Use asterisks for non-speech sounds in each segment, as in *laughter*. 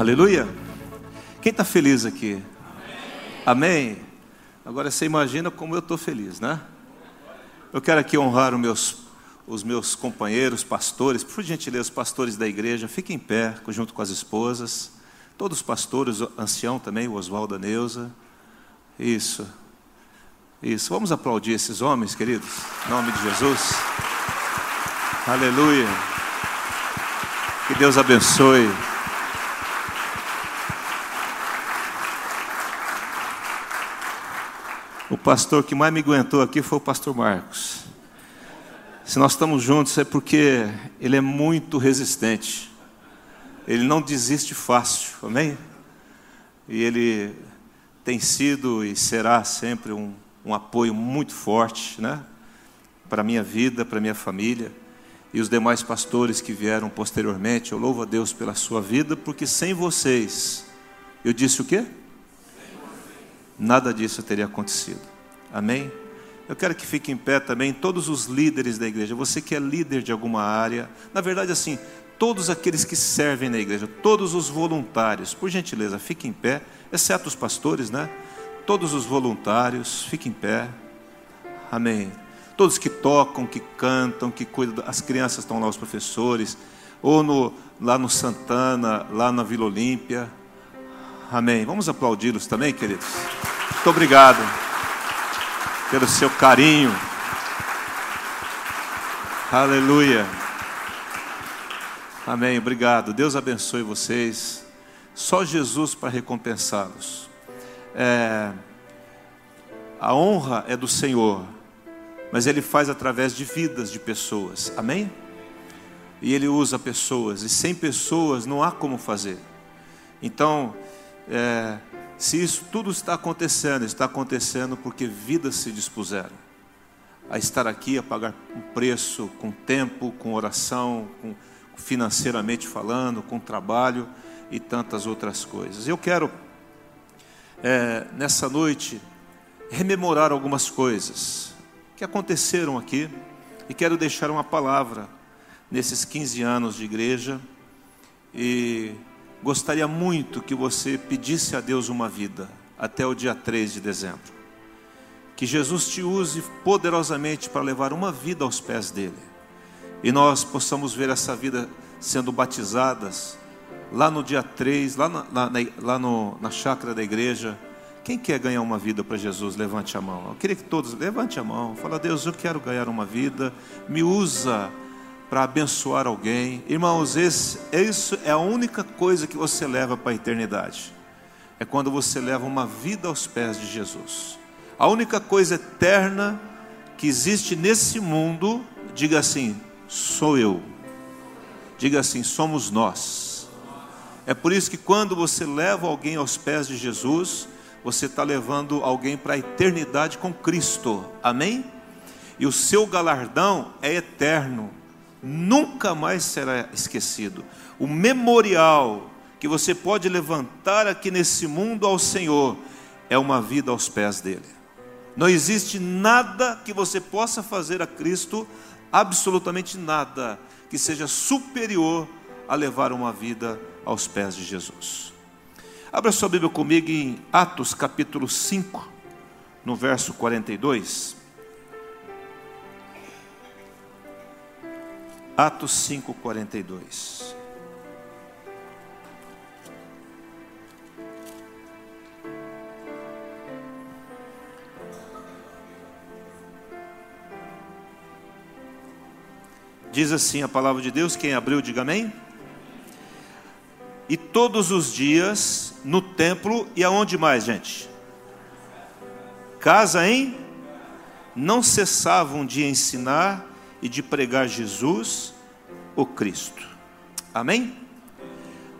Aleluia. Quem está feliz aqui? Amém. Agora você imagina como eu estou feliz, né? Eu quero aqui honrar os meus, os meus companheiros, pastores, por gentileza, os pastores da igreja, fiquem em pé, junto com as esposas, todos os pastores, o ancião também, o Oswaldo, a Neuza. Isso, isso. Vamos aplaudir esses homens, queridos, em nome de Jesus. Aleluia. Que Deus abençoe. Pastor que mais me aguentou aqui foi o pastor Marcos. Se nós estamos juntos é porque ele é muito resistente. Ele não desiste fácil, amém? E ele tem sido e será sempre um, um apoio muito forte, né? Para a minha vida, para a minha família. E os demais pastores que vieram posteriormente, eu louvo a Deus pela sua vida, porque sem vocês, eu disse o quê? nada disso teria acontecido. Amém? Eu quero que fique em pé também todos os líderes da igreja. Você que é líder de alguma área, na verdade, assim, todos aqueles que servem na igreja, todos os voluntários, por gentileza, fique em pé, exceto os pastores, né? Todos os voluntários, fiquem em pé. Amém. Todos que tocam, que cantam, que cuidam, as crianças estão lá, os professores, ou no, lá no Santana, lá na Vila Olímpia. Amém. Vamos aplaudi-los também, queridos. Muito obrigado pelo seu carinho. Aleluia. Amém. Obrigado. Deus abençoe vocês. Só Jesus para recompensá-los. É, a honra é do Senhor, mas Ele faz através de vidas de pessoas. Amém? E Ele usa pessoas, e sem pessoas não há como fazer. Então, é, se isso tudo está acontecendo, está acontecendo porque vidas se dispuseram a estar aqui, a pagar um preço com tempo, com oração, com, financeiramente falando, com trabalho e tantas outras coisas. Eu quero, é, nessa noite, rememorar algumas coisas que aconteceram aqui e quero deixar uma palavra nesses 15 anos de igreja e gostaria muito que você pedisse a Deus uma vida até o dia 3 de dezembro. Que Jesus te use poderosamente para levar uma vida aos pés dele. E nós possamos ver essa vida sendo batizadas lá no dia 3, lá na, na, lá no, na chácara da igreja. Quem quer ganhar uma vida para Jesus, levante a mão. Eu queria que todos levante a mão. Fala, Deus, eu quero ganhar uma vida. Me usa para abençoar alguém. Irmãos, esse, isso é a única coisa que você leva para a eternidade. É quando você leva uma vida aos pés de Jesus. A única coisa eterna que existe nesse mundo, diga assim, sou eu. Diga assim, somos nós. É por isso que quando você leva alguém aos pés de Jesus, você está levando alguém para a eternidade com Cristo. Amém? E o seu galardão é eterno nunca mais será esquecido. O memorial que você pode levantar aqui nesse mundo ao Senhor é uma vida aos pés dele. Não existe nada que você possa fazer a Cristo, absolutamente nada, que seja superior a levar uma vida aos pés de Jesus. Abra sua Bíblia comigo em Atos capítulo 5, no verso 42. Atos 5:42. Diz assim a palavra de Deus, quem abriu, diga amém. E todos os dias no templo e aonde mais, gente? Casa em não cessavam de ensinar e de pregar Jesus, o Cristo. Amém?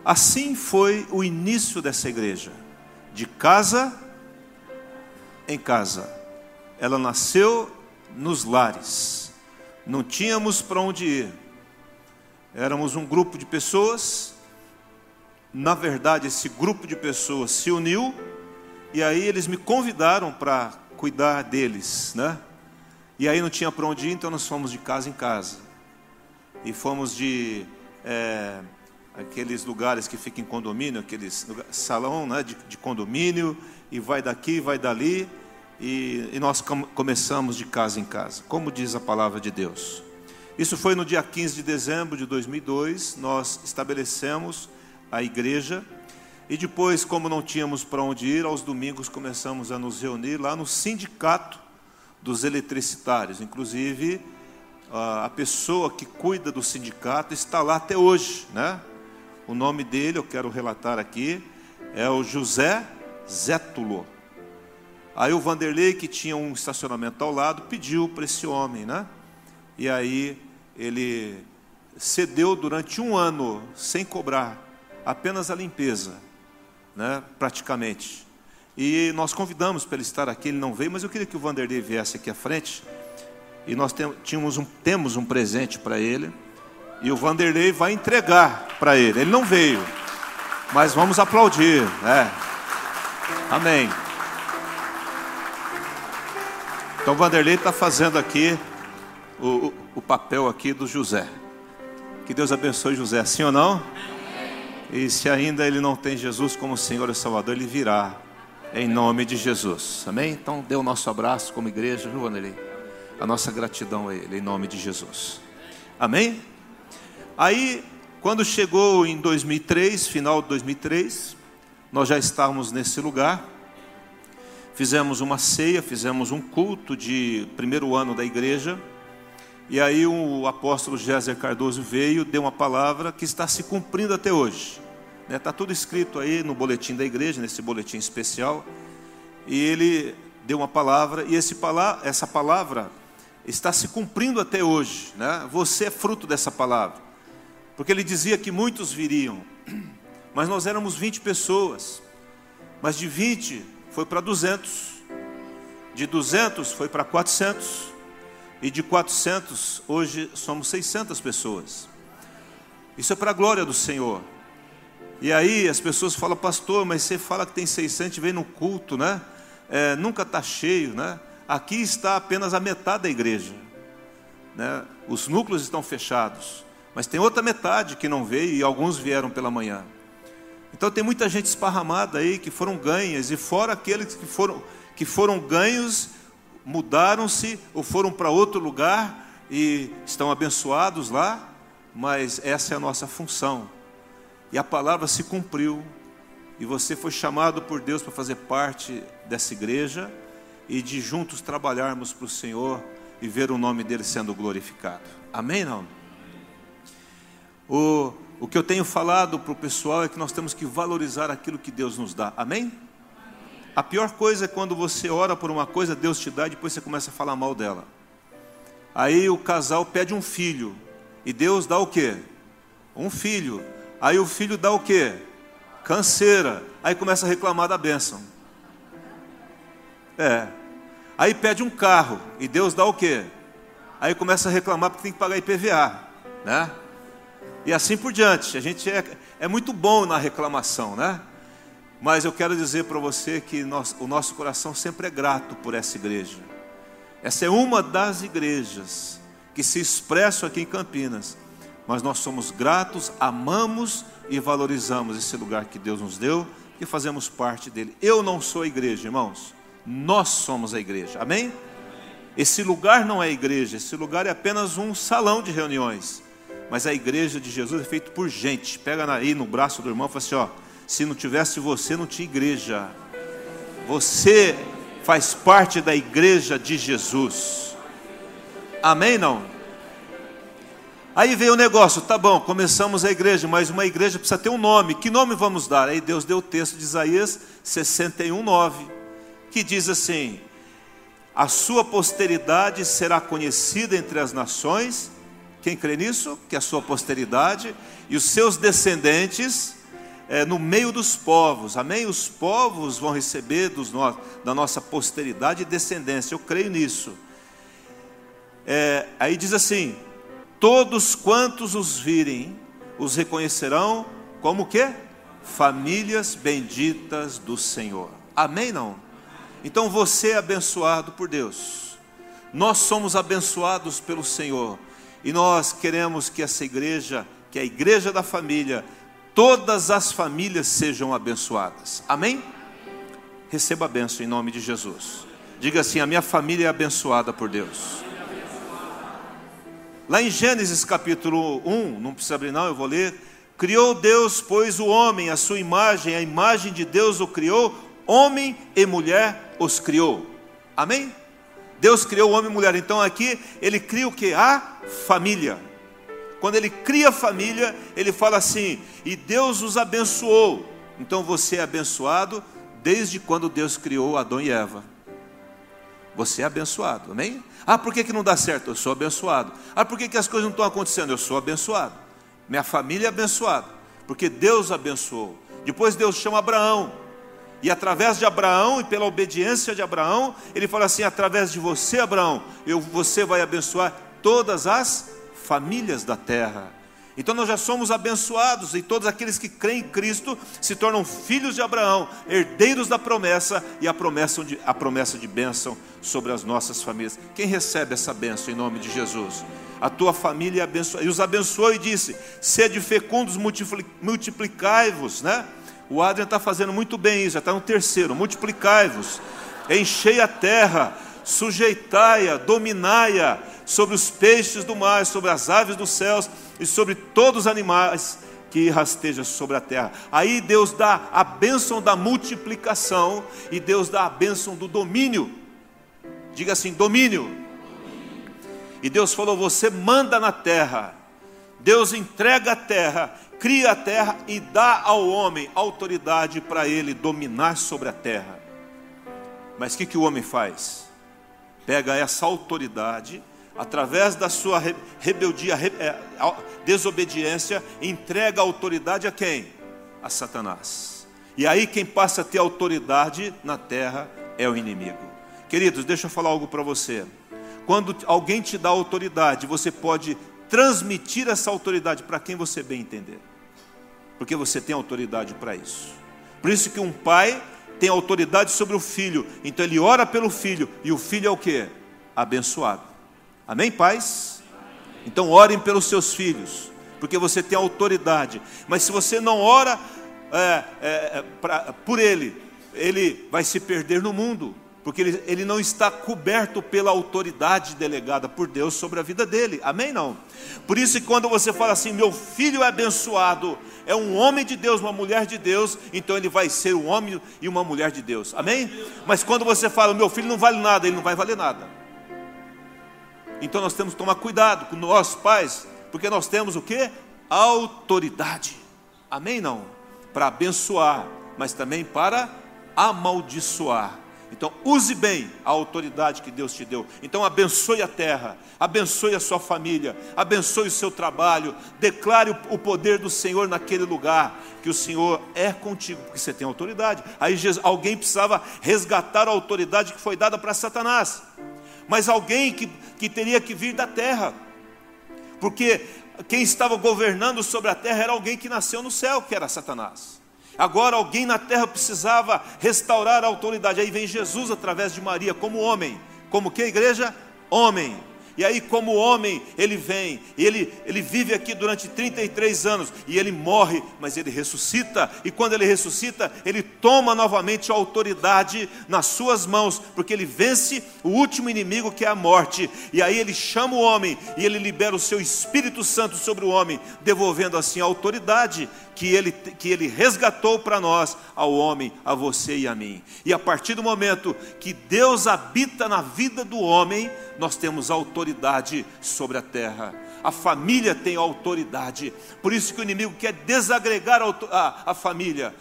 Assim foi o início dessa igreja, de casa em casa. Ela nasceu nos lares, não tínhamos para onde ir. Éramos um grupo de pessoas, na verdade, esse grupo de pessoas se uniu, e aí eles me convidaram para cuidar deles, né? E aí não tinha para onde ir, então nós fomos de casa em casa. E fomos de é, aqueles lugares que ficam em condomínio, aqueles salão né, de, de condomínio, e vai daqui, vai dali, e, e nós com, começamos de casa em casa, como diz a palavra de Deus. Isso foi no dia 15 de dezembro de 2002, nós estabelecemos a igreja, e depois, como não tínhamos para onde ir, aos domingos começamos a nos reunir lá no sindicato dos eletricitários. Inclusive, a pessoa que cuida do sindicato está lá até hoje, né? O nome dele, eu quero relatar aqui, é o José Zétulo. Aí o Vanderlei, que tinha um estacionamento ao lado, pediu para esse homem, né? E aí ele cedeu durante um ano, sem cobrar, apenas a limpeza, né? praticamente. E nós convidamos para ele estar aqui, ele não veio, mas eu queria que o Vanderlei viesse aqui à frente. E nós tínhamos um, temos um presente para ele. E o Vanderlei vai entregar para ele. Ele não veio, mas vamos aplaudir. Né? Amém. Então o Vanderlei está fazendo aqui o, o, o, papel aqui do José. Que Deus abençoe José, sim ou não? E se ainda ele não tem Jesus como Senhor e Salvador, ele virá em nome de Jesus. Amém? Então dê o nosso abraço como igreja, viu, Vanderlei? A nossa gratidão a ele, em nome de Jesus. Amém? Aí, quando chegou em 2003, final de 2003, nós já estávamos nesse lugar. Fizemos uma ceia, fizemos um culto de primeiro ano da igreja. E aí o apóstolo Géser Cardoso veio, deu uma palavra que está se cumprindo até hoje. Está né, tudo escrito aí no boletim da igreja, nesse boletim especial. E ele deu uma palavra, e esse, essa palavra está se cumprindo até hoje. Né? Você é fruto dessa palavra. Porque ele dizia que muitos viriam, *clears throat* mas nós éramos 20 pessoas. Mas de 20 foi para 200. De 200 foi para 400. E de 400 hoje somos 600 pessoas. Isso é para a glória do Senhor. E aí as pessoas falam, pastor, mas você fala que tem 600 vem no culto, né? É, nunca está cheio, né? Aqui está apenas a metade da igreja. Né? Os núcleos estão fechados. Mas tem outra metade que não veio e alguns vieram pela manhã. Então tem muita gente esparramada aí que foram ganhas, e fora aqueles que foram, que foram ganhos, mudaram-se ou foram para outro lugar e estão abençoados lá, mas essa é a nossa função. E a palavra se cumpriu, e você foi chamado por Deus para fazer parte dessa igreja e de juntos trabalharmos para o Senhor e ver o nome dele sendo glorificado. Amém? Não? O, o que eu tenho falado para o pessoal é que nós temos que valorizar aquilo que Deus nos dá. Amém? A pior coisa é quando você ora por uma coisa, Deus te dá e depois você começa a falar mal dela. Aí o casal pede um filho e Deus dá o quê? Um filho. Aí o filho dá o quê? Canseira. Aí começa a reclamar da bênção. É. Aí pede um carro e Deus dá o quê? Aí começa a reclamar porque tem que pagar IPVA, né? E assim por diante. A gente é, é muito bom na reclamação, né? Mas eu quero dizer para você que nós, o nosso coração sempre é grato por essa igreja. Essa é uma das igrejas que se expressam aqui em Campinas. Mas nós somos gratos, amamos e valorizamos esse lugar que Deus nos deu e fazemos parte dele. Eu não sou a igreja, irmãos. Nós somos a igreja. Amém? Esse lugar não é igreja, esse lugar é apenas um salão de reuniões. Mas a igreja de Jesus é feita por gente. Pega aí no braço do irmão e fala assim: ó, se não tivesse você, não tinha igreja. Você faz parte da igreja de Jesus. Amém? Não? Aí veio o negócio, tá bom, começamos a igreja, mas uma igreja precisa ter um nome. Que nome vamos dar? Aí Deus deu o texto de Isaías 61, 9, que diz assim: A sua posteridade será conhecida entre as nações quem crê nisso? Que a sua posteridade e os seus descendentes é, no meio dos povos, amém? Os povos vão receber dos no, da nossa posteridade e descendência, eu creio nisso. É, aí diz assim: todos quantos os virem, os reconhecerão como que? Famílias benditas do Senhor. Amém? Não? Então você é abençoado por Deus. Nós somos abençoados pelo Senhor. E nós queremos que essa igreja, que é a igreja da família, todas as famílias sejam abençoadas. Amém? Receba a benção em nome de Jesus. Diga assim: a minha família é abençoada por Deus. Lá em Gênesis capítulo 1, não precisa abrir não, eu vou ler. Criou Deus, pois, o homem, a sua imagem, a imagem de Deus o criou, homem e mulher os criou. Amém? Deus criou o homem e mulher. Então aqui ele cria o que? A família. Quando ele cria a família, ele fala assim: "E Deus os abençoou". Então você é abençoado desde quando Deus criou Adão e Eva. Você é abençoado, amém? Ah, por que, que não dá certo? Eu sou abençoado. Ah, por que, que as coisas não estão acontecendo? Eu sou abençoado. Minha família é abençoada, porque Deus abençoou. Depois Deus chama Abraão. E através de Abraão e pela obediência de Abraão, ele fala assim: através de você, Abraão, eu, você vai abençoar todas as famílias da terra. Então nós já somos abençoados e todos aqueles que creem em Cristo se tornam filhos de Abraão, herdeiros da promessa e a promessa de, a promessa de bênção sobre as nossas famílias. Quem recebe essa bênção em nome de Jesus? A tua família abençoa, e os abençoou e disse: sede fecundos, multiplicai-vos, né? O Adrian está fazendo muito bem isso, já está no terceiro, multiplicai-vos, enchei a terra, sujeitai-a, dominai-a sobre os peixes do mar, sobre as aves dos céus e sobre todos os animais que rastejam sobre a terra. Aí Deus dá a bênção da multiplicação e Deus dá a bênção do domínio. Diga assim: domínio. E Deus falou: Você manda na terra. Deus entrega a terra, cria a terra e dá ao homem autoridade para ele dominar sobre a terra. Mas o que, que o homem faz? Pega essa autoridade através da sua rebeldia, é, desobediência, entrega a autoridade a quem? A Satanás. E aí quem passa a ter autoridade na terra é o inimigo. Queridos, deixa eu falar algo para você. Quando alguém te dá autoridade, você pode transmitir essa autoridade para quem você bem entender. Porque você tem autoridade para isso. Por isso que um pai tem autoridade sobre o filho, então ele ora pelo filho, e o filho é o que? Abençoado. Amém, pais? Então orem pelos seus filhos, porque você tem autoridade. Mas se você não ora é, é, é pra, por ele, ele vai se perder no mundo, porque ele, ele não está coberto pela autoridade delegada por Deus sobre a vida dele. Amém? Não. Por isso que quando você fala assim, meu filho é abençoado, é um homem de Deus, uma mulher de Deus, então ele vai ser um homem e uma mulher de Deus. Amém? Mas quando você fala, meu filho não vale nada, ele não vai valer nada. Então nós temos que tomar cuidado com nós pais, porque nós temos o que? Autoridade. Amém? Não? Para abençoar, mas também para amaldiçoar. Então, use bem a autoridade que Deus te deu. Então, abençoe a terra, abençoe a sua família, abençoe o seu trabalho, declare o poder do Senhor naquele lugar, que o Senhor é contigo, porque você tem autoridade. Aí alguém precisava resgatar a autoridade que foi dada para Satanás mas alguém que, que teria que vir da terra, porque quem estava governando sobre a terra era alguém que nasceu no céu, que era Satanás. Agora alguém na terra precisava restaurar a autoridade. Aí vem Jesus através de Maria como homem. Como que igreja? Homem e aí, como homem, ele vem, ele, ele vive aqui durante 33 anos, e ele morre, mas ele ressuscita, e quando ele ressuscita, ele toma novamente a autoridade nas suas mãos, porque ele vence o último inimigo que é a morte, e aí ele chama o homem, e ele libera o seu Espírito Santo sobre o homem, devolvendo assim a autoridade que ele, que ele resgatou para nós, ao homem, a você e a mim. E a partir do momento que Deus habita na vida do homem, nós temos autoridade sobre a terra. A família tem autoridade, por isso que o inimigo quer desagregar a, família,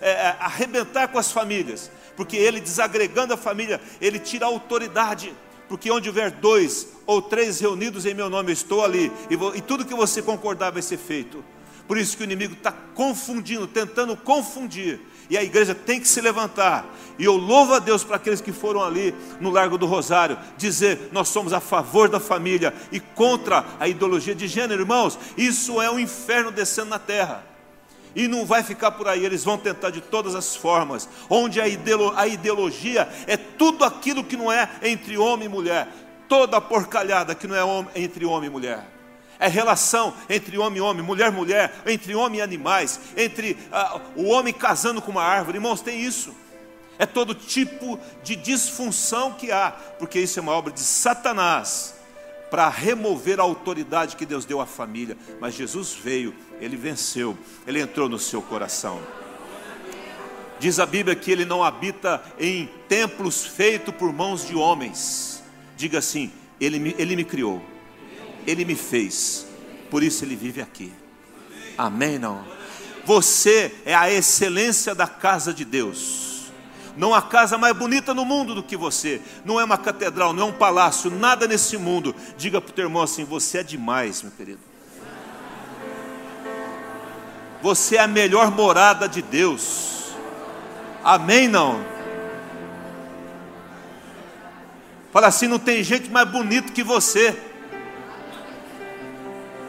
é, é, arrebentar com as famílias, porque ele desagregando a família, ele tira a autoridade porque onde houver dois ou três reunidos em meu nome, eu estou ali, e, e tudo que você concordar vai ser feito. Por isso que o inimigo está confundindo, tentando confundir. E a igreja tem que se levantar. E eu louvo a Deus para aqueles que foram ali no Largo do Rosário, dizer: nós somos a favor da família e contra a ideologia de gênero, irmãos. Isso é um inferno descendo na terra. E não vai ficar por aí, eles vão tentar de todas as formas. Onde a, ideologia é tudo aquilo que não é entre homem e mulher, toda a porcalhada que não é entre homem e mulher é relação entre homem e homem, mulher e mulher, entre homem e animais, entre uh, o homem casando com uma árvore. Irmãos, tem isso. É todo tipo de disfunção que há, porque isso é uma obra de Satanás para remover a autoridade que Deus deu à família. Mas Jesus veio, ele venceu, ele entrou no seu coração. Diz a Bíblia que ele não habita em templos feitos por mãos de homens. Diga assim: ele me, ele me criou, ele me fez, por isso ele vive aqui. Amém? Não? Você é a excelência da casa de Deus. Não há casa mais bonita no mundo do que você. Não é uma catedral, não é um palácio, nada nesse mundo. Diga para o teu irmão assim: você é demais, meu querido. Você é a melhor morada de Deus. Amém? Não? Fala assim: não tem gente mais bonito que você.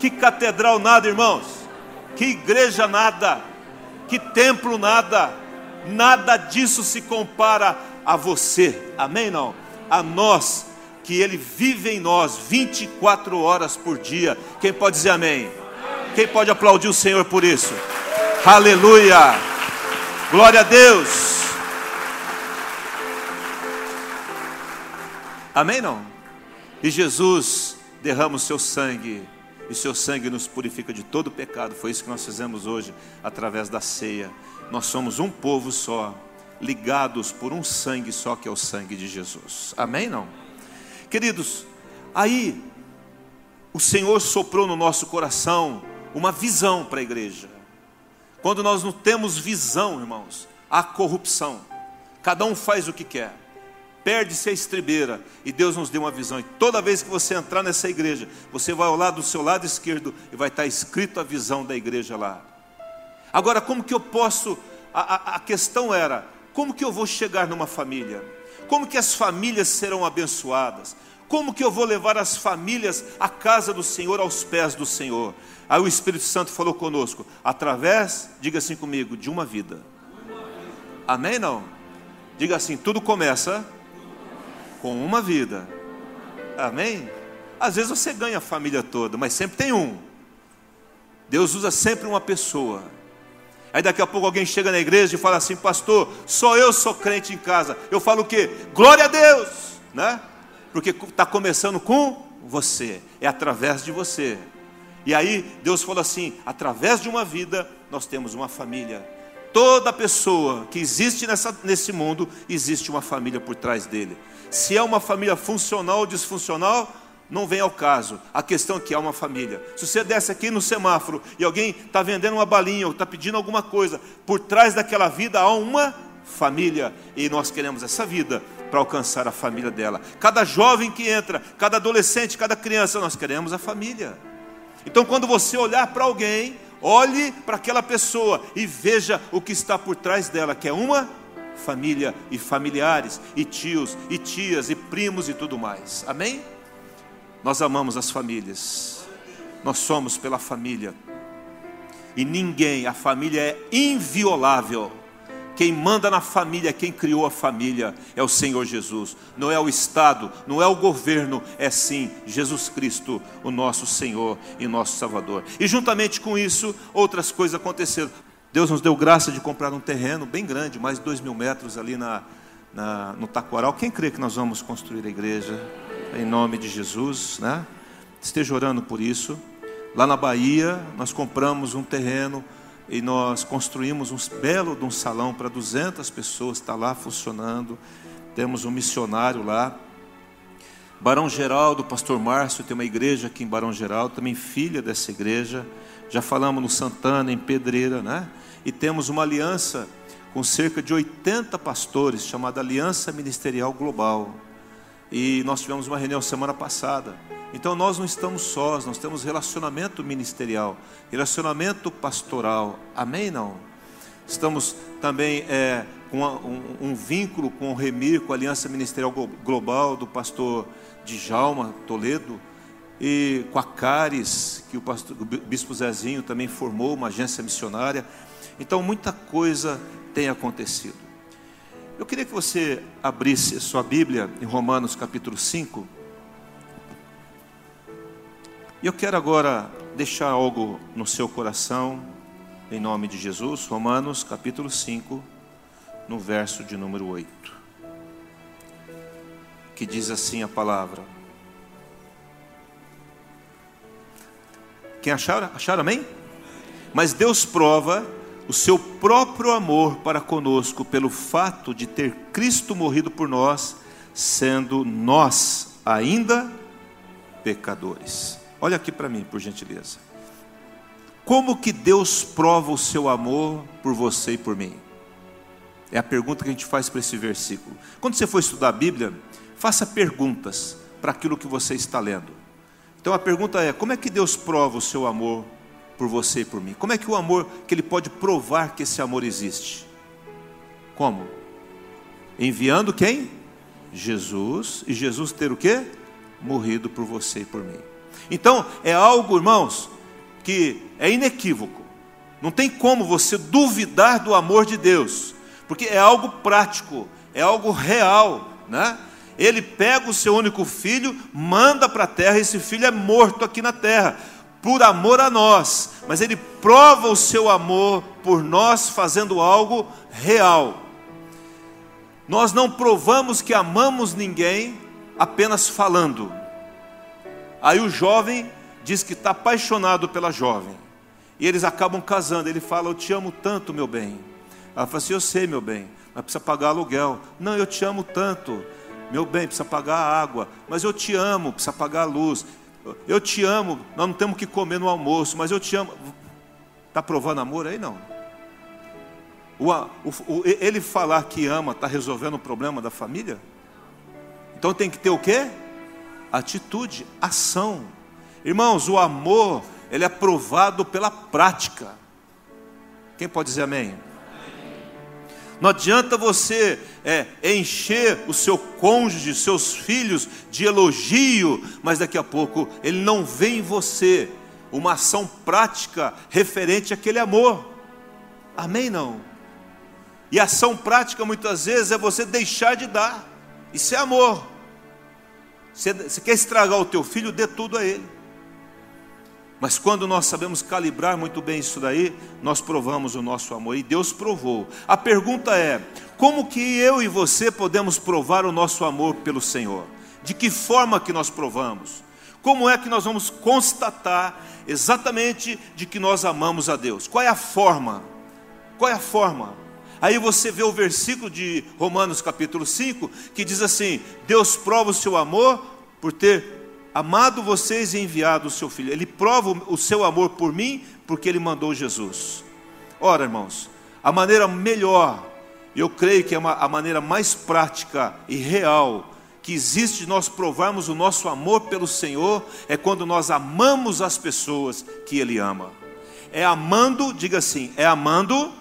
Que catedral nada, irmãos. Que igreja nada. Que templo nada. Nada disso se compara a você. Amém? Não? A nós, que Ele vive em nós 24 horas por dia. Quem pode dizer amém? Quem pode aplaudir o Senhor por isso? Aleluia! Glória a Deus! Amém? Não? E Jesus derrama o seu sangue, e seu sangue nos purifica de todo pecado. Foi isso que nós fizemos hoje, através da ceia. Nós somos um povo só, ligados por um sangue só, que é o sangue de Jesus. Amém? Não? Queridos, aí o Senhor soprou no nosso coração uma visão para a igreja. Quando nós não temos visão, irmãos, há corrupção. Cada um faz o que quer perde-se a estribeira e Deus nos deu uma visão. E toda vez que você entrar nessa igreja, você vai ao lado do seu lado esquerdo e vai estar escrito a visão da igreja lá. Agora, como que eu posso? A, a, a questão era: como que eu vou chegar numa família? Como que as famílias serão abençoadas? Como que eu vou levar as famílias à casa do Senhor, aos pés do Senhor? Aí o Espírito Santo falou conosco, através, diga assim comigo, de uma vida. Amém? Não? Diga assim: tudo começa com uma vida. Amém? Às vezes você ganha a família toda, mas sempre tem um. Deus usa sempre uma pessoa. Aí daqui a pouco alguém chega na igreja e fala assim, pastor, só eu sou crente em casa. Eu falo o quê? Glória a Deus, né? Porque está começando com você, é através de você. E aí Deus falou assim: através de uma vida, nós temos uma família. Toda pessoa que existe nessa, nesse mundo, existe uma família por trás dele. Se é uma família funcional ou disfuncional, não vem ao caso. A questão é que há uma família. Se você desce aqui no semáforo e alguém está vendendo uma balinha ou está pedindo alguma coisa, por trás daquela vida há uma família. E nós queremos essa vida para alcançar a família dela. Cada jovem que entra, cada adolescente, cada criança, nós queremos a família. Então, quando você olhar para alguém, olhe para aquela pessoa e veja o que está por trás dela, que é uma família e familiares, e tios, e tias, e primos e tudo mais. Amém? Nós amamos as famílias, nós somos pela família, e ninguém, a família é inviolável. Quem manda na família, quem criou a família é o Senhor Jesus. Não é o Estado, não é o governo, é sim Jesus Cristo, o nosso Senhor e nosso Salvador. E juntamente com isso, outras coisas aconteceram. Deus nos deu graça de comprar um terreno bem grande, mais de dois mil metros ali na, na, no Taquaral. Quem crê que nós vamos construir a igreja? Em nome de Jesus, né? Esteja orando por isso. Lá na Bahia, nós compramos um terreno e nós construímos um belo de um salão para 200 pessoas, está lá funcionando. Temos um missionário lá. Barão Geraldo, pastor Márcio, tem uma igreja aqui em Barão Geraldo, também filha dessa igreja. Já falamos no Santana, em Pedreira, né? e temos uma aliança com cerca de 80 pastores, chamada Aliança Ministerial Global. E nós tivemos uma reunião semana passada. Então nós não estamos sós, nós temos relacionamento ministerial, relacionamento pastoral. Amém? Não? Estamos também é, com um, um, vínculo com o Remir, com a Aliança Ministerial Global do pastor Djalma Toledo, e com a Cares, que o, pastor, o bispo Zezinho também formou uma agência missionária. Então, muita coisa tem acontecido. Eu queria que você abrisse sua Bíblia em Romanos capítulo 5. E eu quero agora deixar algo no seu coração, em nome de Jesus, Romanos capítulo 5, no verso de número 8, que diz assim a palavra. Quem acharam? Acharam amém? Mas Deus prova o seu próprio amor para conosco pelo fato de ter Cristo morrido por nós, sendo nós ainda pecadores. Olha aqui para mim, por gentileza. Como que Deus prova o seu amor por você e por mim? É a pergunta que a gente faz para esse versículo. Quando você for estudar a Bíblia, faça perguntas para aquilo que você está lendo. Então a pergunta é: como é que Deus prova o seu amor por você e por mim? Como é que o amor que ele pode provar que esse amor existe? Como? Enviando quem? Jesus, e Jesus ter o quê? Morrido por você e por mim. Então, é algo, irmãos, que é inequívoco. Não tem como você duvidar do amor de Deus porque é algo prático, é algo real, né? Ele pega o seu único filho, manda para a terra, esse filho é morto aqui na terra, por amor a nós, mas ele prova o seu amor por nós fazendo algo real. Nós não provamos que amamos ninguém apenas falando. Aí o jovem diz que está apaixonado pela jovem, e eles acabam casando. Ele fala: Eu te amo tanto, meu bem ela falou assim: Eu sei, meu bem, mas precisa pagar aluguel. Não, eu te amo tanto. Meu bem, precisa pagar a água. Mas eu te amo, precisa pagar a luz. Eu te amo, nós não temos que comer no almoço, mas eu te amo. Está provando amor aí? Não. O, o, o, ele falar que ama está resolvendo o problema da família? Então tem que ter o quê? Atitude, ação. Irmãos, o amor, ele é provado pela prática. Quem pode dizer amém? Não adianta você é, encher o seu cônjuge, seus filhos de elogio, mas daqui a pouco ele não vê em você uma ação prática referente àquele amor. Amém? Não. E ação prática muitas vezes é você deixar de dar. Isso é amor. Você, quer estragar o teu filho, dê tudo a ele. Mas quando nós sabemos calibrar muito bem isso daí, nós provamos o nosso amor e Deus provou. A pergunta é: como que eu e você podemos provar o nosso amor pelo Senhor? De que forma que nós provamos? Como é que nós vamos constatar exatamente de que nós amamos a Deus? Qual é a forma? Qual é a forma? Aí você vê o versículo de Romanos capítulo 5, que diz assim: Deus prova o seu amor por ter amado vocês e enviado o seu filho. Ele prova o seu amor por mim porque ele mandou Jesus. Ora, irmãos, a maneira melhor, eu creio que é uma, a maneira mais prática e real que existe de nós provarmos o nosso amor pelo Senhor é quando nós amamos as pessoas que Ele ama. É amando, diga assim, é amando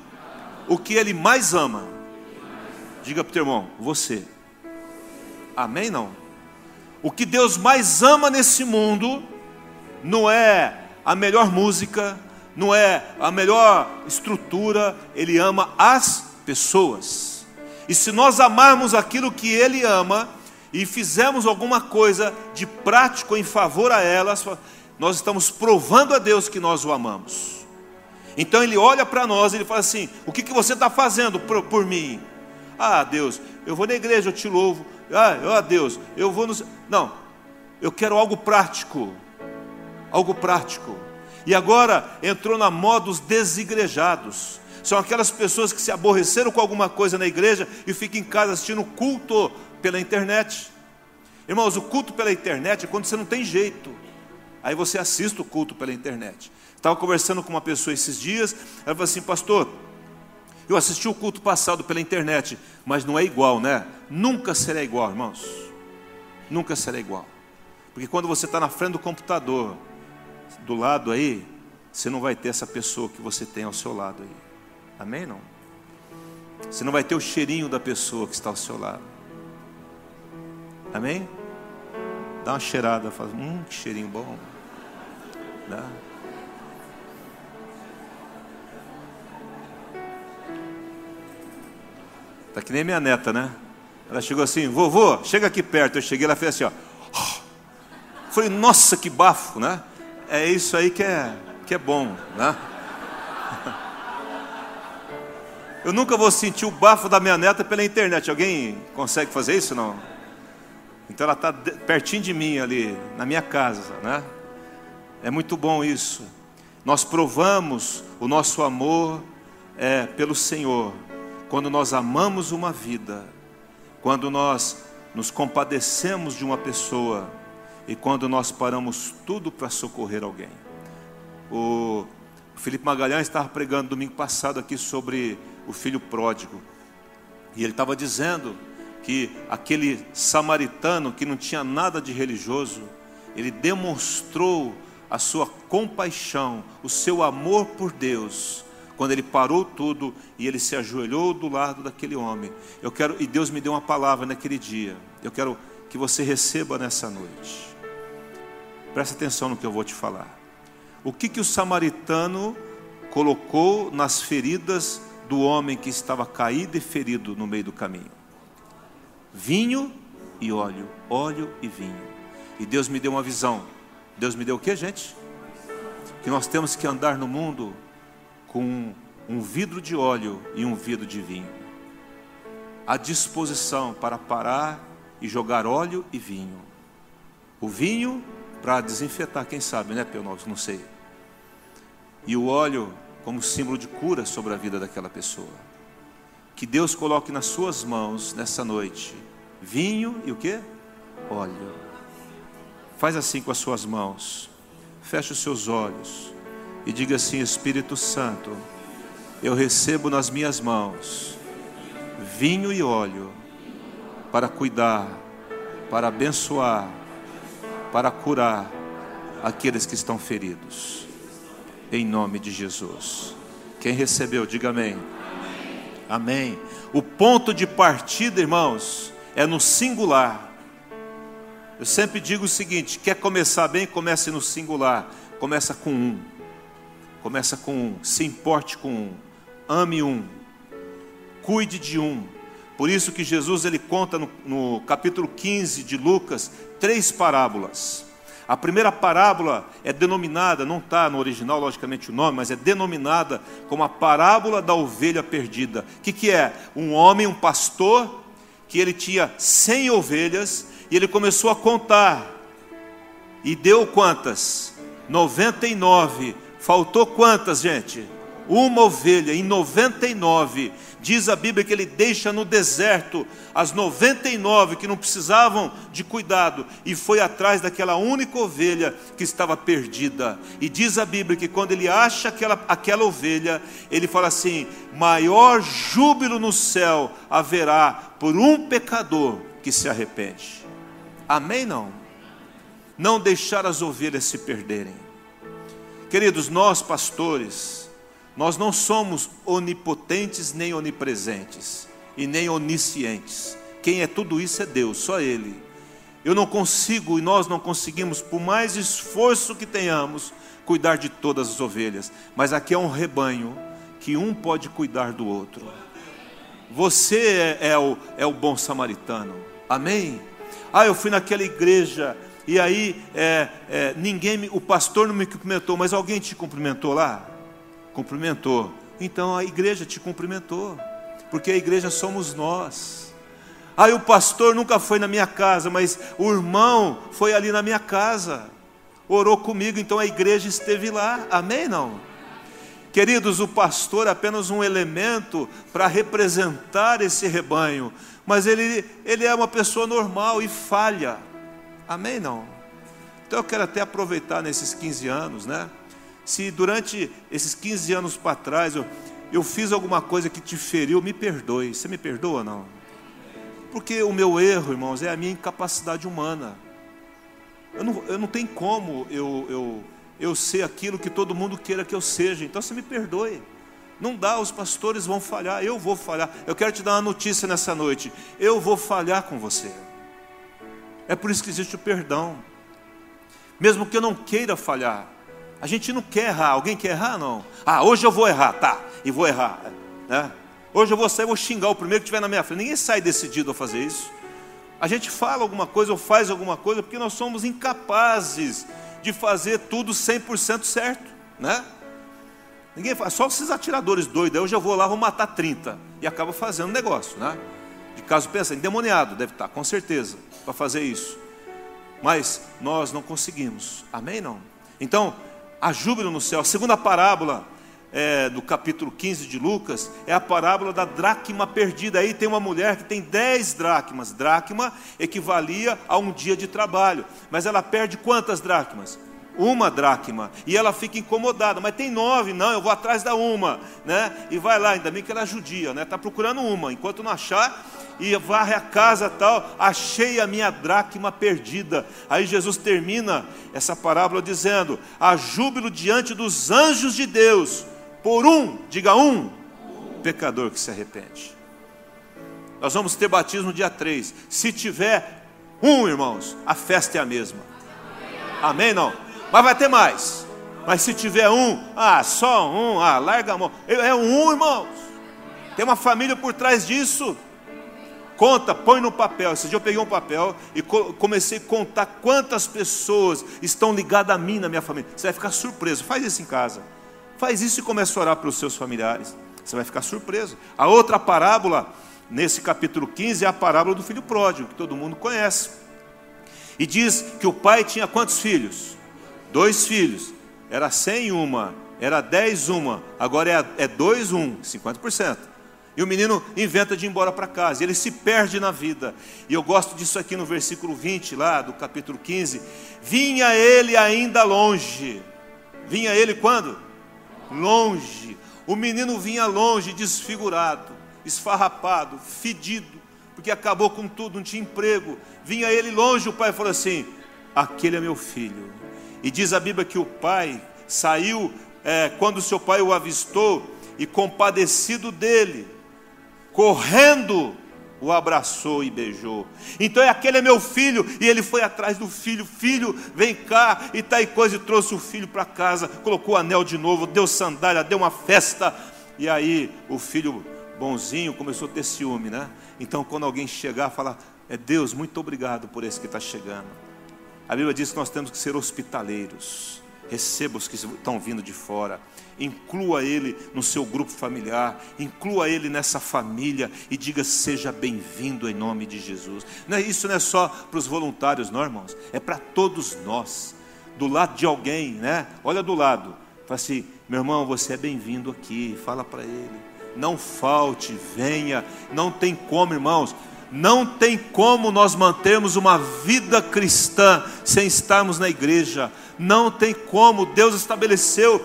o que Ele mais ama. Diga para o teu irmão, você. Amém? Não? O que Deus mais ama nesse mundo não é a melhor música, não é a melhor estrutura, Ele ama as pessoas. E se nós amarmos aquilo que Ele ama e fizermos alguma coisa de prático em favor a elas, nós estamos provando a Deus que nós o amamos. Então Ele olha para nós e Ele fala assim: O que, que você está fazendo por, por mim? Ah, Deus, eu vou na igreja, eu te louvo, ah, Deus, eu vou no. Não, eu quero algo prático. Algo prático. E agora entrou na moda os desigrejados. São aquelas pessoas que se aborreceram com alguma coisa na igreja e ficam em casa assistindo culto pela internet. Irmãos, o culto pela internet é quando você não tem jeito. Aí você assiste o culto pela internet. Estava conversando com uma pessoa esses dias, ela falou assim, pastor, eu assisti o culto passado pela internet, mas não é igual, né? Nunca será igual, irmãos. Nunca será igual. Porque quando você está na frente do computador, do lado aí, você não vai ter essa pessoa que você tem ao seu lado aí. Amém? Não? Você não vai ter o cheirinho da pessoa que está ao seu lado. Amém? Dá uma cheirada, fala, hum, que cheirinho bom. Dá. Está que nem minha neta, né? Ela chegou assim, vovô, chega aqui perto. Eu cheguei, ela fez assim, ó. Falei, nossa, que bafo, né? é isso aí que é, que é bom, né? *laughs* Eu nunca vou sentir o bafo da minha neta pela internet. Alguém consegue fazer isso não? Então ela está pertinho de mim ali, na minha casa, né? É muito bom isso. Nós provamos o nosso amor é, pelo Senhor quando nós amamos uma vida, quando nós nos compadecemos de uma pessoa e quando nós paramos tudo para socorrer alguém. O Felipe Magalhães estava pregando domingo passado aqui sobre o filho pródigo. E ele estava dizendo que aquele samaritano que não tinha nada de religioso, ele demonstrou a sua compaixão, o seu amor por Deus, quando ele parou tudo e ele se ajoelhou do lado daquele homem. Eu quero e Deus me deu uma palavra naquele dia. Eu quero que você receba nessa noite. Presta atenção no que eu vou te falar. O que que o samaritano colocou nas feridas do homem que estava caído e ferido no meio do caminho? Vinho e óleo, óleo e vinho. E Deus me deu uma visão. Deus me deu o que, gente? Que nós temos que andar no mundo com um vidro de óleo e um vidro de vinho. À disposição para parar e jogar óleo e vinho. O vinho para desinfetar, quem sabe, né, P9? Não sei. E o óleo como símbolo de cura sobre a vida daquela pessoa. Que Deus coloque nas suas mãos nessa noite vinho e o que? Óleo. Faz assim com as suas mãos. Feche os seus olhos e diga assim: Espírito Santo, eu recebo nas minhas mãos vinho e óleo para cuidar, para abençoar, para curar aqueles que estão feridos. Em nome de Jesus. Quem recebeu, diga amém. Amém. O ponto de partida, irmãos, é no singular. Eu sempre digo o seguinte: quer começar bem, comece no singular. Começa com um. Começa com. Se importe com um. Ame um. Cuide de um. Por isso que Jesus ele conta no, no capítulo 15 de Lucas três parábolas. A primeira parábola é denominada, não está no original, logicamente, o nome, mas é denominada como a parábola da ovelha perdida. O que, que é? Um homem, um pastor, que ele tinha cem ovelhas, e ele começou a contar. E deu quantas? 99. Faltou quantas, gente? Uma ovelha em 99 Diz a Bíblia que ele deixa no deserto as 99 que não precisavam de cuidado e foi atrás daquela única ovelha que estava perdida. E diz a Bíblia que quando ele acha aquela, aquela ovelha, ele fala assim: maior júbilo no céu haverá por um pecador que se arrepende. Amém? Não? Não deixar as ovelhas se perderem. Queridos, nós pastores, nós não somos onipotentes nem onipresentes e nem oniscientes. Quem é tudo isso é Deus, só Ele. Eu não consigo e nós não conseguimos, por mais esforço que tenhamos, cuidar de todas as ovelhas. Mas aqui é um rebanho que um pode cuidar do outro. Você é, é, o, é o bom samaritano. Amém? Ah, eu fui naquela igreja e aí é, é, ninguém, o pastor não me cumprimentou, mas alguém te cumprimentou lá? Cumprimentou. Então a igreja te cumprimentou, porque a igreja somos nós. Aí o pastor nunca foi na minha casa, mas o irmão foi ali na minha casa, orou comigo, então a igreja esteve lá. Amém? Não? Queridos, o pastor é apenas um elemento para representar esse rebanho, mas ele, ele é uma pessoa normal e falha. Amém? Não? Então eu quero até aproveitar nesses 15 anos, né? Se durante esses 15 anos para trás eu, eu fiz alguma coisa que te feriu, me perdoe. Você me perdoa ou não? Porque o meu erro, irmãos, é a minha incapacidade humana. Eu não, eu não tenho como eu, eu, eu ser aquilo que todo mundo queira que eu seja. Então você me perdoe. Não dá, os pastores vão falhar, eu vou falhar. Eu quero te dar uma notícia nessa noite. Eu vou falhar com você. É por isso que existe o perdão. Mesmo que eu não queira falhar, a gente não quer errar. Alguém quer errar? Não. Ah, hoje eu vou errar, tá. E vou errar. Né? Hoje eu vou sair, vou xingar o primeiro que estiver na minha frente. Ninguém sai decidido a fazer isso. A gente fala alguma coisa ou faz alguma coisa porque nós somos incapazes de fazer tudo 100% certo, né? Ninguém faz, só esses atiradores doidos, eu já vou lá, vou matar 30 e acaba fazendo negócio, né? De caso pensa, endemoniado deve estar, com certeza, para fazer isso. Mas nós não conseguimos. Amém não? Então, há júbilo no céu. A segunda parábola é, do capítulo 15 de Lucas é a parábola da dracma perdida. Aí tem uma mulher que tem 10 dracmas. Dracma equivalia a um dia de trabalho. Mas ela perde quantas dracmas? Uma dracma. E ela fica incomodada. Mas tem nove, não, eu vou atrás da uma. Né? E vai lá, ainda bem que ela é judia, né? Está procurando uma. Enquanto não achar, e varre a casa tal, achei a minha dracma perdida. Aí Jesus termina essa parábola dizendo: há júbilo diante dos anjos de Deus por um, diga um, pecador que se arrepende. Nós vamos ter batismo dia 3. Se tiver um, irmãos, a festa é a mesma. Amém? Não? Mas vai ter mais. Mas se tiver um, ah, só um, ah, larga a mão. É um, irmãos. Tem uma família por trás disso. Conta, põe no papel. Esse dia eu peguei um papel e comecei a contar quantas pessoas estão ligadas a mim na minha família. Você vai ficar surpreso. Faz isso em casa. Faz isso e comece a orar pelos seus familiares. Você vai ficar surpreso. A outra parábola, nesse capítulo 15, é a parábola do filho pródigo, que todo mundo conhece. E diz que o pai tinha quantos filhos? Dois filhos. Era cem uma, era dez uma, agora é, é dois um, 50%. E o menino inventa de ir embora para casa, ele se perde na vida. E eu gosto disso aqui no versículo 20, lá do capítulo 15. Vinha ele ainda longe. Vinha ele quando? longe. O menino vinha longe, desfigurado, esfarrapado, fedido, porque acabou com tudo, não tinha emprego. Vinha ele longe, o pai falou assim: Aquele é meu filho. E diz a Bíblia que o pai saiu é, quando seu pai o avistou e compadecido dele, correndo, o abraçou e beijou. Então é aquele é meu filho, e ele foi atrás do filho, filho, vem cá, e tá e coisa, e trouxe o filho para casa, colocou o anel de novo, deu sandália, deu uma festa, e aí o filho bonzinho começou a ter ciúme, né? Então quando alguém chegar, fala, é Deus, muito obrigado por esse que está chegando. A Bíblia diz que nós temos que ser hospitaleiros, receba os que estão vindo de fora inclua ele no seu grupo familiar, inclua ele nessa família e diga: seja bem-vindo em nome de Jesus. Não é, isso não é só para os voluntários, não, irmãos, é para todos nós. Do lado de alguém, né? Olha do lado, fala assim: meu irmão, você é bem-vindo aqui, fala para ele. Não falte, venha, não tem como, irmãos. Não tem como nós mantermos uma vida cristã sem estarmos na igreja. Não tem como. Deus estabeleceu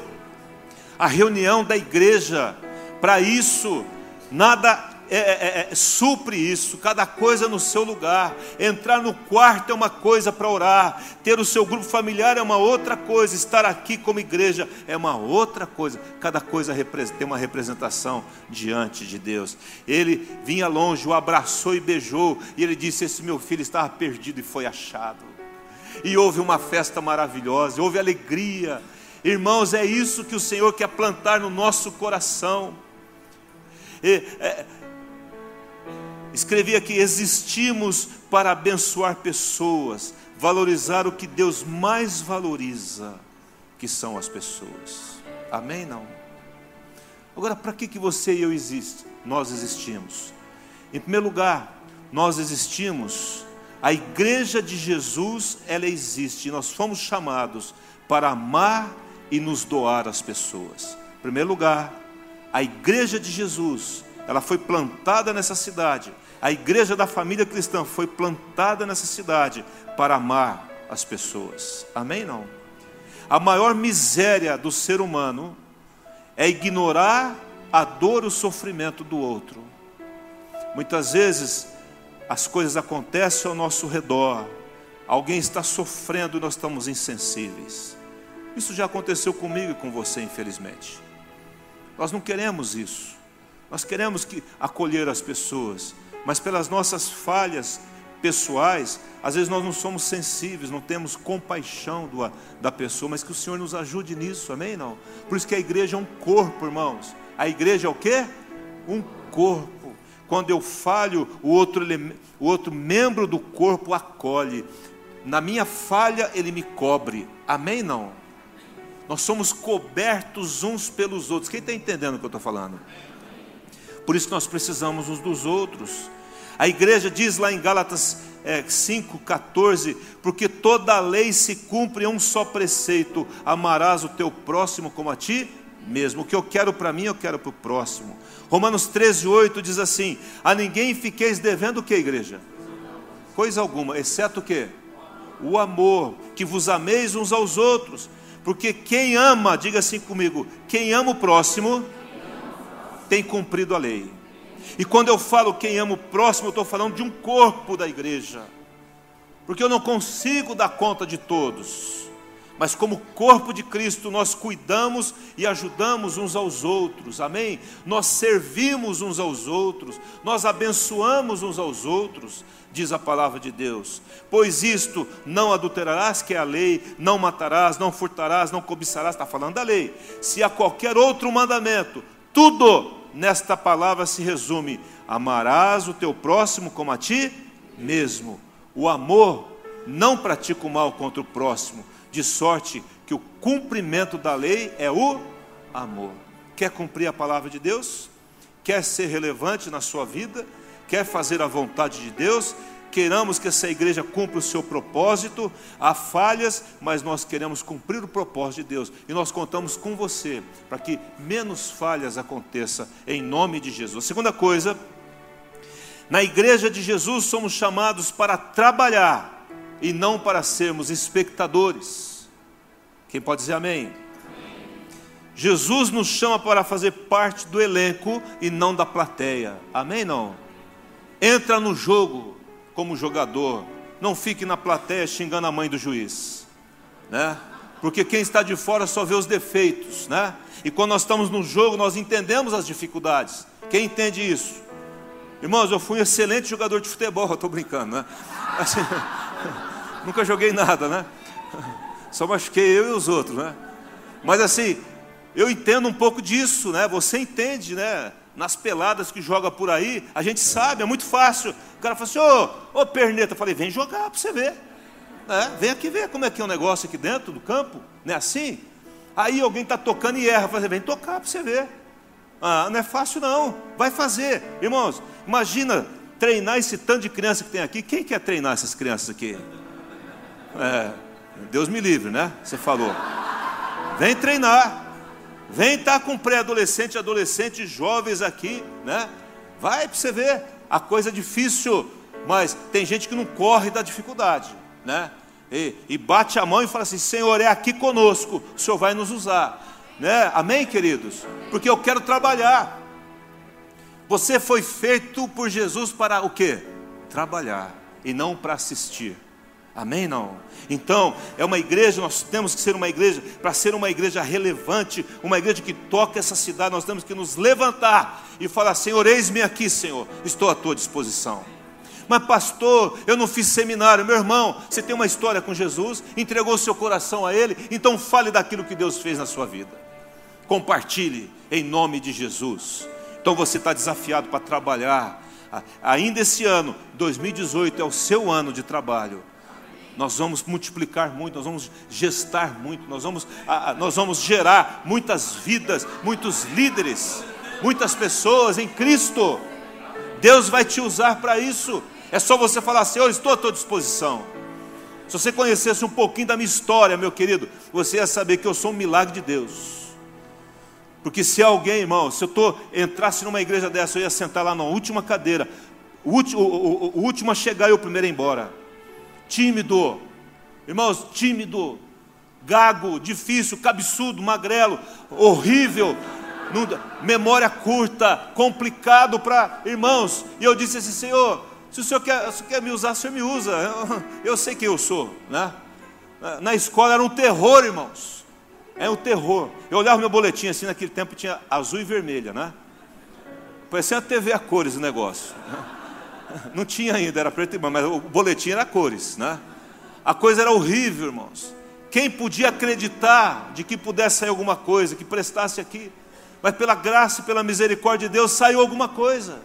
a reunião da igreja. Para isso, nada é, é, é, supre isso, cada coisa no seu lugar. Entrar no quarto é uma coisa para orar, ter o seu grupo familiar é uma outra coisa, estar aqui como igreja é uma outra coisa. Cada coisa tem uma representação diante de Deus. Ele vinha longe, o abraçou e beijou, e ele disse: Esse meu filho estava perdido e foi achado. E houve uma festa maravilhosa, houve alegria, Irmãos, é isso que o Senhor quer plantar no nosso coração. E, é, escrevi aqui: existimos para abençoar pessoas, valorizar o que Deus mais valoriza, que são as pessoas. Amém? Não? Agora, para que, que você e eu existem? Nós existimos. Em primeiro lugar, nós existimos. A igreja de Jesus, ela existe. Nós fomos chamados para amar e nos doar às pessoas. Em primeiro lugar, a igreja de Jesus, ela foi plantada nessa cidade. A igreja da família cristã foi plantada nessa cidade para amar as pessoas. Amém não? A maior miséria do ser humano é ignorar a dor e o sofrimento do outro. Muitas vezes as coisas acontecem ao nosso redor. Alguém está sofrendo e nós estamos insensíveis. Isso já aconteceu comigo e com você, infelizmente. Nós não queremos isso. Nós queremos que acolher as pessoas, mas pelas nossas falhas pessoais, às vezes nós não somos sensíveis, não temos compaixão do, da pessoa, mas que o Senhor nos ajude nisso, amém? Não? Por isso que a igreja é um corpo, irmãos. A igreja é o quê? Um corpo. Quando eu falho, o outro, o outro membro do corpo acolhe. na minha falha ele me cobre. Amém? Não? Nós somos cobertos uns pelos outros. Quem está entendendo o que eu estou falando? Por isso que nós precisamos uns dos outros. A igreja diz lá em Gálatas é, 5,14: Porque toda a lei se cumpre em um só preceito: amarás o teu próximo como a ti mesmo. O que eu quero para mim, eu quero para o próximo. Romanos 13,8 diz assim: A ninguém fiqueis devendo o que, igreja? Coisa alguma, exceto o que? O amor, que vos ameis uns aos outros. Porque quem ama, diga assim comigo, quem ama o próximo, tem cumprido a lei. E quando eu falo quem ama o próximo, eu estou falando de um corpo da igreja. Porque eu não consigo dar conta de todos. Mas como corpo de Cristo, nós cuidamos e ajudamos uns aos outros. Amém? Nós servimos uns aos outros, nós abençoamos uns aos outros, diz a palavra de Deus. Pois isto não adulterarás, que é a lei, não matarás, não furtarás, não cobiçarás, está falando da lei. Se há qualquer outro mandamento, tudo nesta palavra se resume: amarás o teu próximo como a ti mesmo. O amor não pratica o mal contra o próximo, de sorte que o cumprimento da lei é o amor. Quer cumprir a palavra de Deus? Quer ser relevante na sua vida? Quer fazer a vontade de Deus? queiramos que essa igreja cumpra o seu propósito, há falhas, mas nós queremos cumprir o propósito de Deus e nós contamos com você para que menos falhas aconteça em nome de Jesus. segunda coisa, na igreja de Jesus somos chamados para trabalhar e não para sermos espectadores. Quem pode dizer amém? Jesus nos chama para fazer parte do elenco e não da plateia. Amém? Não? Entra no jogo, como jogador, não fique na plateia xingando a mãe do juiz, né? Porque quem está de fora só vê os defeitos, né? E quando nós estamos no jogo, nós entendemos as dificuldades. Quem entende isso? Irmãos, eu fui um excelente jogador de futebol, *laughs* estou brincando, né? Assim, *laughs* nunca joguei nada, né? *laughs* Só machuquei eu e os outros, né? Mas assim, eu entendo um pouco disso, né? Você entende, né? nas peladas que joga por aí, a gente sabe, é muito fácil. O cara fala assim, ô, perneta, eu falei, vem jogar para você ver. É, vem aqui ver como é que é o negócio aqui dentro do campo, não é assim? Aí alguém está tocando e erra, fala, vem tocar para você ver. Ah, não é fácil não, vai fazer. Irmãos, imagina treinar esse tanto de criança que tem aqui. Quem quer treinar essas crianças aqui? É, Deus me livre, né? Você falou. Vem treinar. Vem estar tá com pré-adolescente, adolescentes, jovens aqui, né? Vai para você ver, a coisa é difícil, mas tem gente que não corre da dificuldade, né? E, e, bate a mão e fala assim: Senhor, é aqui conosco, o Senhor vai nos usar, né? Amém, queridos? Porque eu quero trabalhar. Você foi feito por Jesus para o quê? Trabalhar e não para assistir. Amém? Não. Então, é uma igreja, nós temos que ser uma igreja, para ser uma igreja relevante, uma igreja que toca essa cidade, nós temos que nos levantar e falar: Senhor, eis-me aqui, Senhor, estou à tua disposição. Mas, pastor, eu não fiz seminário, meu irmão, você tem uma história com Jesus, entregou seu coração a Ele, então fale daquilo que Deus fez na sua vida, compartilhe em nome de Jesus. Então você está desafiado para trabalhar, ainda esse ano, 2018, é o seu ano de trabalho nós vamos multiplicar muito, nós vamos gestar muito, nós vamos, nós vamos gerar muitas vidas, muitos líderes, muitas pessoas em Cristo. Deus vai te usar para isso. É só você falar, Senhor, estou à tua disposição. Se você conhecesse um pouquinho da minha história, meu querido, você ia saber que eu sou um milagre de Deus. Porque se alguém, irmão, se eu tô, entrasse numa igreja dessa, eu ia sentar lá na última cadeira, o último, o, o, o último a chegar e o primeiro a ir embora tímido, irmãos, tímido, gago, difícil, cabeçudo, magrelo, horrível, memória curta, complicado para irmãos. E eu disse assim, Senhor, se o Senhor quer, se quer me usar, o Senhor me usa. Eu, *laughs* eu sei quem eu sou, né? Na escola era um terror, irmãos. É um terror. Eu olhava meu boletim assim, naquele tempo tinha azul e vermelha, né? Parecia uma TV a cores o negócio. *laughs* Não tinha ainda, era preto e branco, mas o boletim era cores, né? A coisa era horrível, irmãos. Quem podia acreditar de que pudesse sair alguma coisa, que prestasse aqui? Mas pela graça e pela misericórdia de Deus saiu alguma coisa.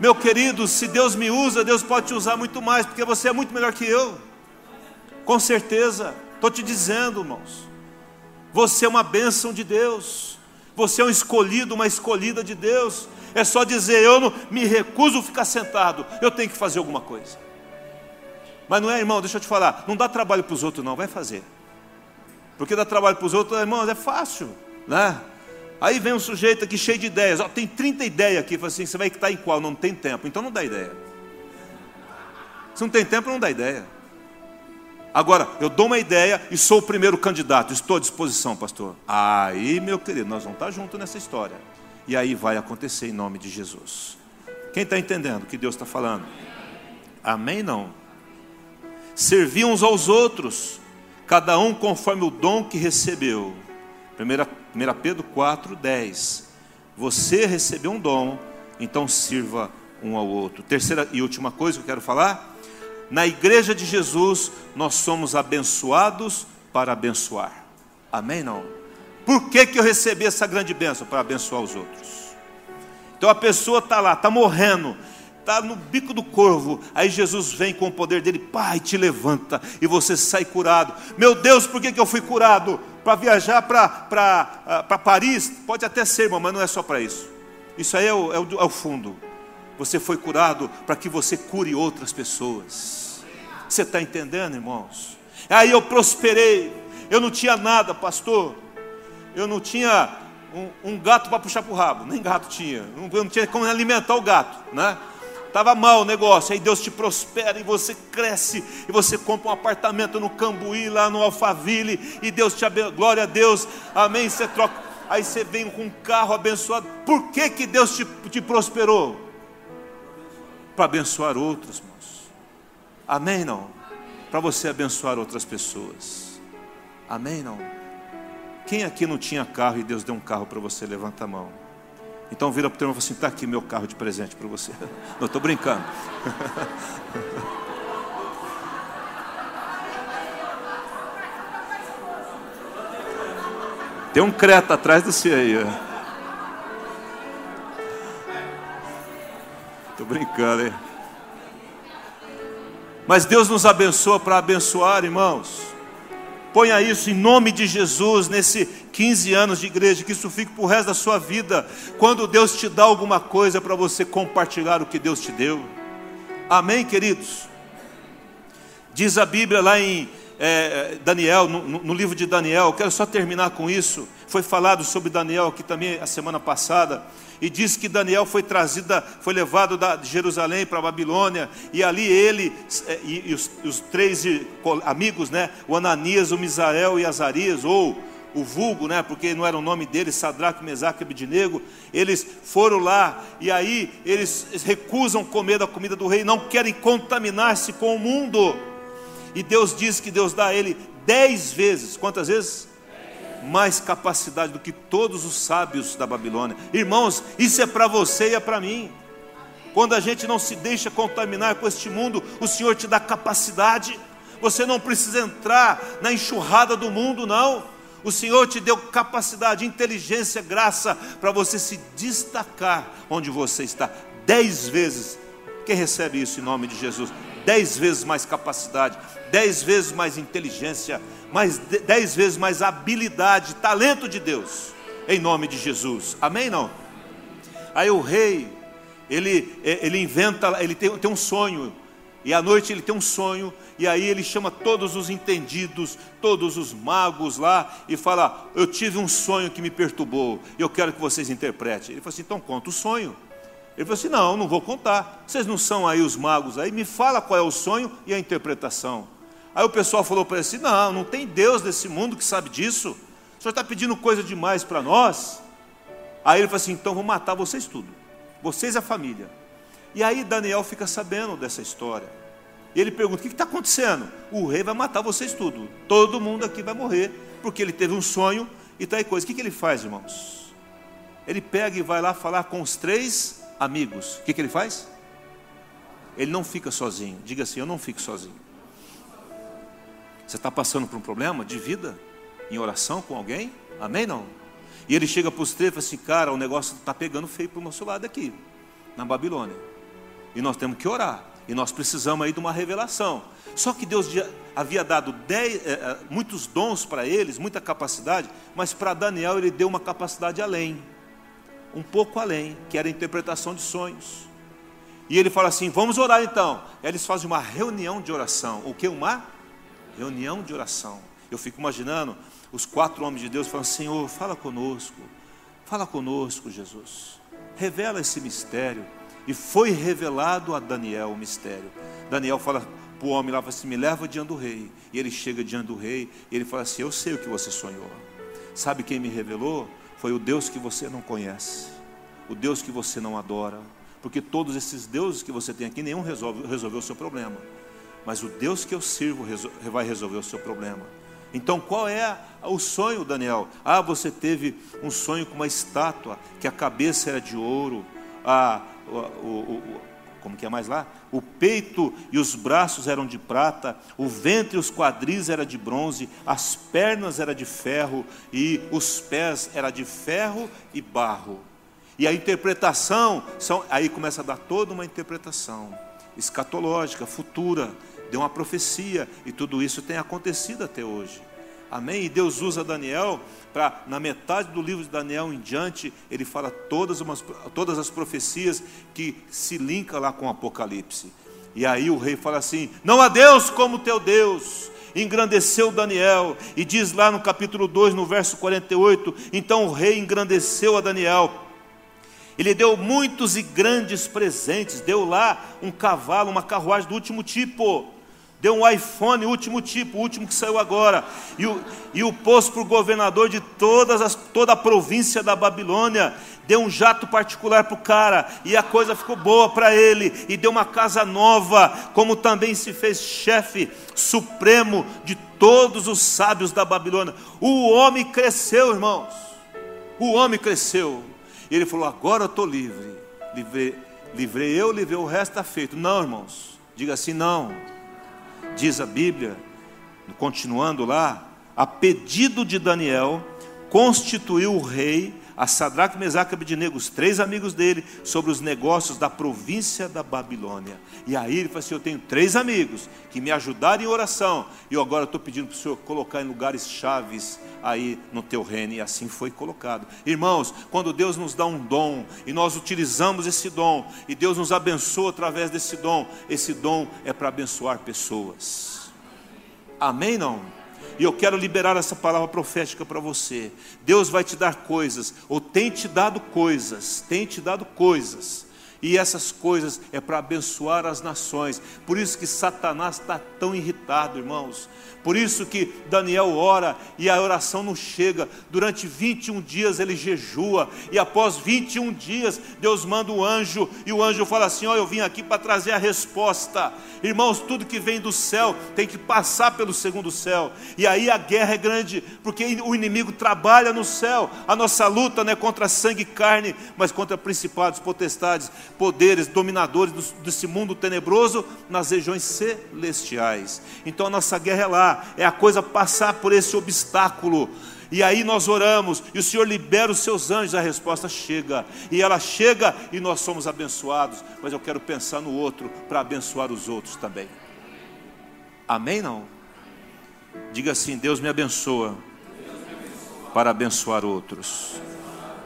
Meu querido, se Deus me usa, Deus pode te usar muito mais, porque você é muito melhor que eu. Com certeza, estou te dizendo, irmãos. Você é uma bênção de Deus. Você é um escolhido, uma escolhida de Deus. É só dizer, eu não me recuso a ficar sentado, eu tenho que fazer alguma coisa. Mas não é, irmão, deixa eu te falar, não dá trabalho para os outros, não, vai fazer. Porque dá trabalho para os outros, irmãos, é fácil, né? Aí vem um sujeito aqui cheio de ideias, ó, tem 30 ideias aqui, fala assim, você vai estar em qual? Não tem tempo, então não dá ideia. Se não tem tempo, não dá ideia. Agora, eu dou uma ideia e sou o primeiro candidato, estou à disposição, pastor. Aí, meu querido, nós vamos estar juntos nessa história. E aí vai acontecer em nome de Jesus. Quem está entendendo o que Deus está falando? Amém? Não. Servir uns aos outros, cada um conforme o dom que recebeu. 1 Pedro 4, 10. Você recebeu um dom, então sirva um ao outro. Terceira e última coisa que eu quero falar na igreja de Jesus, nós somos abençoados para abençoar. Amém? Não? Por que, que eu recebi essa grande bênção? Para abençoar os outros. Então a pessoa está lá, está morrendo, está no bico do corvo. Aí Jesus vem com o poder dele, pai, te levanta e você sai curado. Meu Deus, por que, que eu fui curado? Para viajar para ah, Paris? Pode até ser, irmão, mas não é só para isso. Isso aí é o, é o, é o fundo. Você foi curado para que você cure outras pessoas. Você está entendendo, irmãos? Aí eu prosperei. Eu não tinha nada, pastor. Eu não tinha um, um gato para puxar para o rabo. Nem gato tinha. Eu não tinha como alimentar o gato, né? Estava mal o negócio, aí Deus te prospera e você cresce, e você compra um apartamento no Cambuí, lá no Alphaville, e Deus te abençoa, glória a Deus, amém. Você troca, aí você vem com um carro abençoado. Por que, que Deus te, te prosperou? Para abençoar outros, irmãos. Amém? Não? Para você abençoar outras pessoas. Amém? Não? Quem aqui não tinha carro e Deus deu um carro para você? Levanta a mão. Então vira para o teu irmão e fala assim: está aqui meu carro de presente para você. *laughs* Não, estou brincando. *laughs* Tem um creta atrás do você aí. Ó. brincando, hein? Mas Deus nos abençoa para abençoar, irmãos. Ponha isso em nome de Jesus nesse 15 anos de igreja, que isso fique para o resto da sua vida. Quando Deus te dá alguma coisa para você compartilhar o que Deus te deu. Amém, queridos? Diz a Bíblia lá em é, Daniel, no, no, livro de Daniel, quero só terminar com isso. Foi falado sobre Daniel aqui também a semana passada e diz que Daniel foi trazido, foi levado de Jerusalém para Babilônia, e ali ele é, e, e os, os, três amigos, né, o Ananias, o Misael e Azarias, ou o vulgo, né, porque não era o nome deles, Sadraque, Mesaque e Abidinego, eles foram lá, e aí eles recusam comer da comida do rei, não querem contaminar-se com o mundo, e Deus diz que Deus dá a ele dez vezes, quantas vezes? mais capacidade do que todos os sábios da Babilônia. Irmãos, isso é para você e é para mim. Quando a gente não se deixa contaminar com este mundo, o Senhor te dá capacidade. Você não precisa entrar na enxurrada do mundo, não. O Senhor te deu capacidade, inteligência, graça para você se destacar onde você está. Dez vezes. Quem recebe isso em nome de Jesus? Dez vezes mais capacidade, dez vezes mais inteligência, mais dez vezes mais habilidade, talento de Deus, em nome de Jesus. Amém? Não? Aí o rei, ele, é, ele inventa, ele tem, tem um sonho, e à noite ele tem um sonho, e aí ele chama todos os entendidos, todos os magos lá, e fala: Eu tive um sonho que me perturbou, eu quero que vocês interpretem. Ele falou assim: Então conta o sonho. Ele falou assim: Não, não vou contar. Vocês não são aí os magos aí, me fala qual é o sonho e a interpretação. Aí o pessoal falou para ele assim: não, não tem Deus nesse mundo que sabe disso. O senhor está pedindo coisa demais para nós. Aí ele falou assim: então vou matar vocês tudo, vocês a família. E aí Daniel fica sabendo dessa história. E ele pergunta: o que está acontecendo? O rei vai matar vocês tudo. Todo mundo aqui vai morrer, porque ele teve um sonho e tal coisa. O que, que ele faz, irmãos? Ele pega e vai lá falar com os três amigos. O que, que ele faz? Ele não fica sozinho. Diga assim: eu não fico sozinho. Você está passando por um problema de vida em oração com alguém? Amém? Não? E ele chega para os três e fala assim: Cara, o negócio está pegando feio para o nosso lado aqui, na Babilônia. E nós temos que orar. E nós precisamos aí de uma revelação. Só que Deus havia dado dez, é, muitos dons para eles, muita capacidade, mas para Daniel ele deu uma capacidade além, um pouco além, que era a interpretação de sonhos. E ele fala assim: vamos orar então. Eles fazem uma reunião de oração. O que? Uma reunião de oração. Eu fico imaginando os quatro homens de Deus falando: Senhor, fala conosco, fala conosco, Jesus, revela esse mistério. E foi revelado a Daniel o mistério. Daniel fala para o homem lá, assim, me leva diante do rei. E ele chega diante do rei, e ele fala assim, eu sei o que você sonhou. Sabe quem me revelou? Foi o Deus que você não conhece. O Deus que você não adora. Porque todos esses deuses que você tem aqui, nenhum resolve, resolveu o seu problema. Mas o Deus que eu sirvo vai resolver o seu problema. Então qual é o sonho, Daniel? Ah, você teve um sonho com uma estátua, que a cabeça era de ouro, a, o, o, o como que é mais lá? O peito e os braços eram de prata, o ventre e os quadris era de bronze, as pernas era de ferro e os pés era de ferro e barro. E a interpretação, são, aí começa a dar toda uma interpretação escatológica, futura, de uma profecia, e tudo isso tem acontecido até hoje. Amém? E Deus usa Daniel para, na metade do livro de Daniel em diante, ele fala todas, umas, todas as profecias que se linkam lá com o Apocalipse. E aí o rei fala assim: Não há Deus como teu Deus. Engrandeceu Daniel, e diz lá no capítulo 2, no verso 48: Então o rei engrandeceu a Daniel. Ele deu muitos e grandes presentes, deu lá um cavalo, uma carruagem do último tipo Deu um iPhone, último tipo, o último que saiu agora. E o, e o para o governador de todas as, toda a província da Babilônia. Deu um jato particular para o cara. E a coisa ficou boa para ele. E deu uma casa nova. Como também se fez chefe supremo de todos os sábios da Babilônia. O homem cresceu, irmãos. O homem cresceu. E ele falou: Agora eu estou livre. Livrei, livrei eu, livrei o resto está feito. Não, irmãos. Diga assim: Não diz a Bíblia, continuando lá, a pedido de Daniel, constituiu o rei a Sadraque, Mesaque e Abednego, os três amigos dele, sobre os negócios da província da Babilônia. E aí ele falou assim: Eu tenho três amigos que me ajudaram em oração, e eu agora estou pedindo para o Senhor colocar em lugares chaves aí no teu reino, e assim foi colocado. Irmãos, quando Deus nos dá um dom, e nós utilizamos esse dom, e Deus nos abençoa através desse dom, esse dom é para abençoar pessoas. Amém? Não? E eu quero liberar essa palavra profética para você. Deus vai te dar coisas, ou tem te dado coisas, tem te dado coisas e essas coisas é para abençoar as nações. Por isso que Satanás está tão irritado, irmãos. Por isso que Daniel ora e a oração não chega. Durante 21 dias ele jejua. E após 21 dias, Deus manda o anjo. E o anjo fala assim: Ó, eu vim aqui para trazer a resposta. Irmãos, tudo que vem do céu tem que passar pelo segundo céu. E aí a guerra é grande, porque o inimigo trabalha no céu. A nossa luta não é contra sangue e carne, mas contra principados, potestades poderes dominadores desse mundo tenebroso nas regiões celestiais. Então a nossa guerra é lá, é a coisa passar por esse obstáculo. E aí nós oramos, e o Senhor libera os seus anjos, a resposta chega. E ela chega e nós somos abençoados. Mas eu quero pensar no outro para abençoar os outros também. Amém? Não? Diga assim: Deus me abençoa para abençoar outros.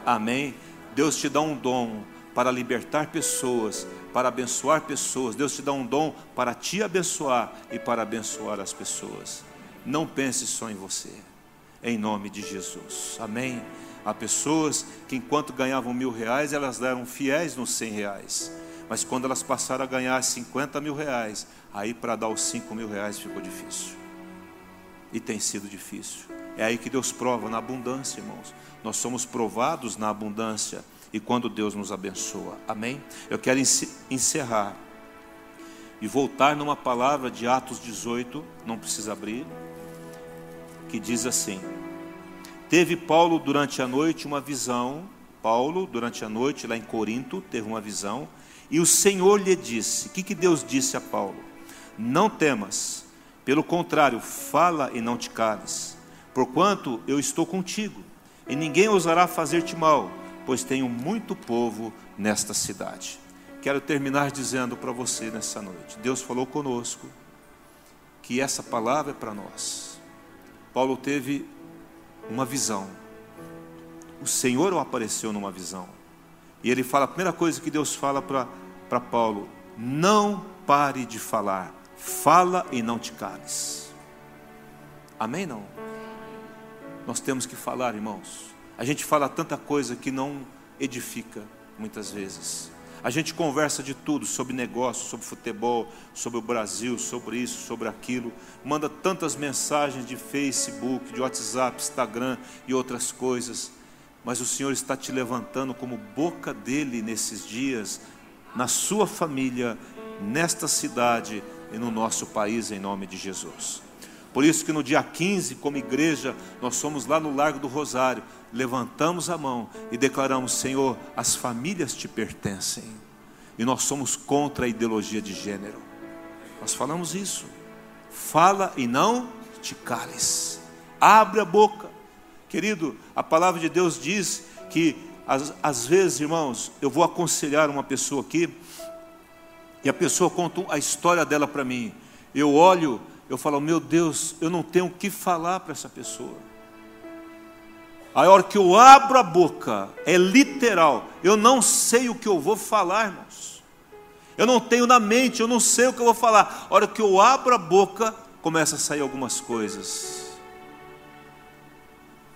Amém? Deus te dá um dom para libertar pessoas, para abençoar pessoas. Deus te dá um dom para te abençoar e para abençoar as pessoas. Não pense só em você, em nome de Jesus. Amém? Há pessoas que, enquanto ganhavam mil reais, elas eram fiéis nos cem reais. Mas quando elas passaram a ganhar 50 mil reais, aí para dar os cinco mil reais ficou difícil. E tem sido difícil. É aí que Deus prova, na abundância, irmãos. Nós somos provados na abundância e quando Deus nos abençoa. Amém? Eu quero encerrar e voltar numa palavra de Atos 18, não precisa abrir, que diz assim: Teve Paulo durante a noite uma visão, Paulo, durante a noite lá em Corinto, teve uma visão, e o Senhor lhe disse: O que, que Deus disse a Paulo? Não temas, pelo contrário, fala e não te cales, porquanto eu estou contigo, e ninguém ousará fazer-te mal pois tenho muito povo nesta cidade. Quero terminar dizendo para você nessa noite: Deus falou conosco que essa palavra é para nós. Paulo teve uma visão. O Senhor o apareceu numa visão. E ele fala, a primeira coisa que Deus fala para Paulo: não pare de falar, fala e não te cales. Amém? Não? Nós temos que falar, irmãos. A gente fala tanta coisa que não edifica, muitas vezes. A gente conversa de tudo, sobre negócio, sobre futebol, sobre o Brasil, sobre isso, sobre aquilo. Manda tantas mensagens de Facebook, de WhatsApp, Instagram e outras coisas. Mas o Senhor está te levantando como boca dele nesses dias, na sua família, nesta cidade e no nosso país, em nome de Jesus. Por isso que no dia 15, como igreja, nós somos lá no Largo do Rosário, levantamos a mão e declaramos: Senhor, as famílias te pertencem. E nós somos contra a ideologia de gênero. Nós falamos isso. Fala e não te cales. Abre a boca. Querido, a palavra de Deus diz que às, às vezes, irmãos, eu vou aconselhar uma pessoa aqui, e a pessoa conta a história dela para mim. Eu olho, eu falo, meu Deus, eu não tenho o que falar para essa pessoa. A hora que eu abro a boca, é literal, eu não sei o que eu vou falar, irmãos. Eu não tenho na mente, eu não sei o que eu vou falar. A hora que eu abro a boca, começa a sair algumas coisas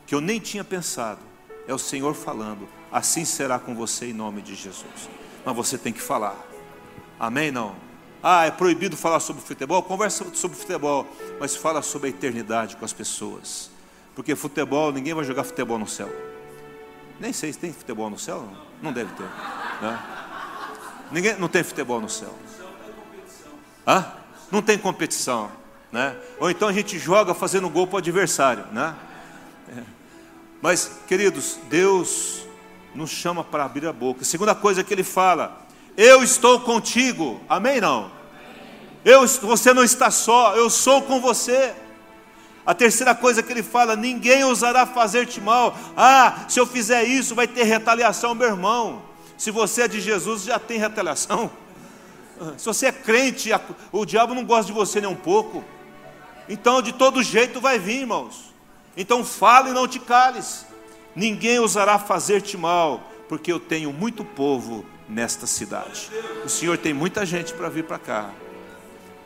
que eu nem tinha pensado. É o Senhor falando. Assim será com você em nome de Jesus. Mas você tem que falar. Amém? Não? Ah, é proibido falar sobre futebol? Conversa sobre futebol, mas fala sobre a eternidade com as pessoas. Porque futebol, ninguém vai jogar futebol no céu. Nem sei se tem futebol no céu. Não deve ter. Né? Ninguém, não tem futebol no céu. Hã? Não tem competição. Né? Ou então a gente joga fazendo gol para o adversário. Né? É. Mas, queridos, Deus nos chama para abrir a boca. Segunda coisa que ele fala, eu estou contigo. Amém? Não? Eu, você não está só, eu sou com você. A terceira coisa que ele fala: ninguém ousará fazer-te mal. Ah, se eu fizer isso, vai ter retaliação, meu irmão. Se você é de Jesus, já tem retaliação. *laughs* Se você é crente, o diabo não gosta de você nem um pouco. Então, de todo jeito, vai vir, irmãos. Então, fale e não te cales. Ninguém ousará fazer-te mal, porque eu tenho muito povo nesta cidade. O Senhor tem muita gente para vir para cá.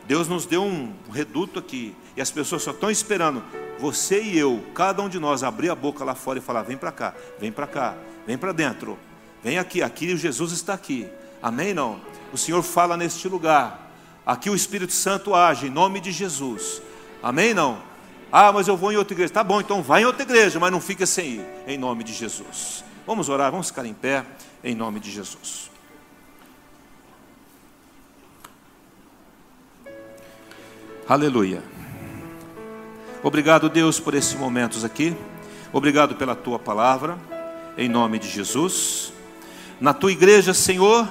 Deus nos deu um reduto aqui. E as pessoas só estão esperando você e eu, cada um de nós, abrir a boca lá fora e falar: vem para cá, vem para cá, vem para dentro, vem aqui, aqui Jesus está aqui. Amém? Não? O Senhor fala neste lugar. Aqui o Espírito Santo age em nome de Jesus. Amém? Não? Ah, mas eu vou em outra igreja. Tá bom, então vai em outra igreja, mas não fica sem ir, em nome de Jesus. Vamos orar, vamos ficar em pé, em nome de Jesus. Aleluia. Obrigado, Deus, por esses momentos aqui. Obrigado pela tua palavra, em nome de Jesus. Na tua igreja, Senhor,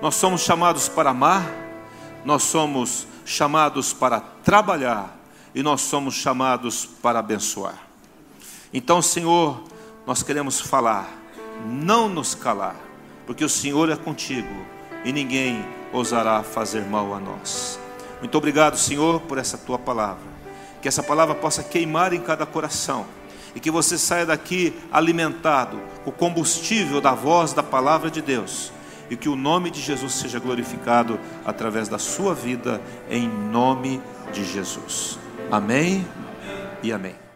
nós somos chamados para amar, nós somos chamados para trabalhar e nós somos chamados para abençoar. Então, Senhor, nós queremos falar, não nos calar, porque o Senhor é contigo e ninguém ousará fazer mal a nós. Muito obrigado, Senhor, por essa tua palavra. Que essa palavra possa queimar em cada coração e que você saia daqui alimentado com o combustível da voz da palavra de Deus e que o nome de Jesus seja glorificado através da sua vida, em nome de Jesus. Amém e amém.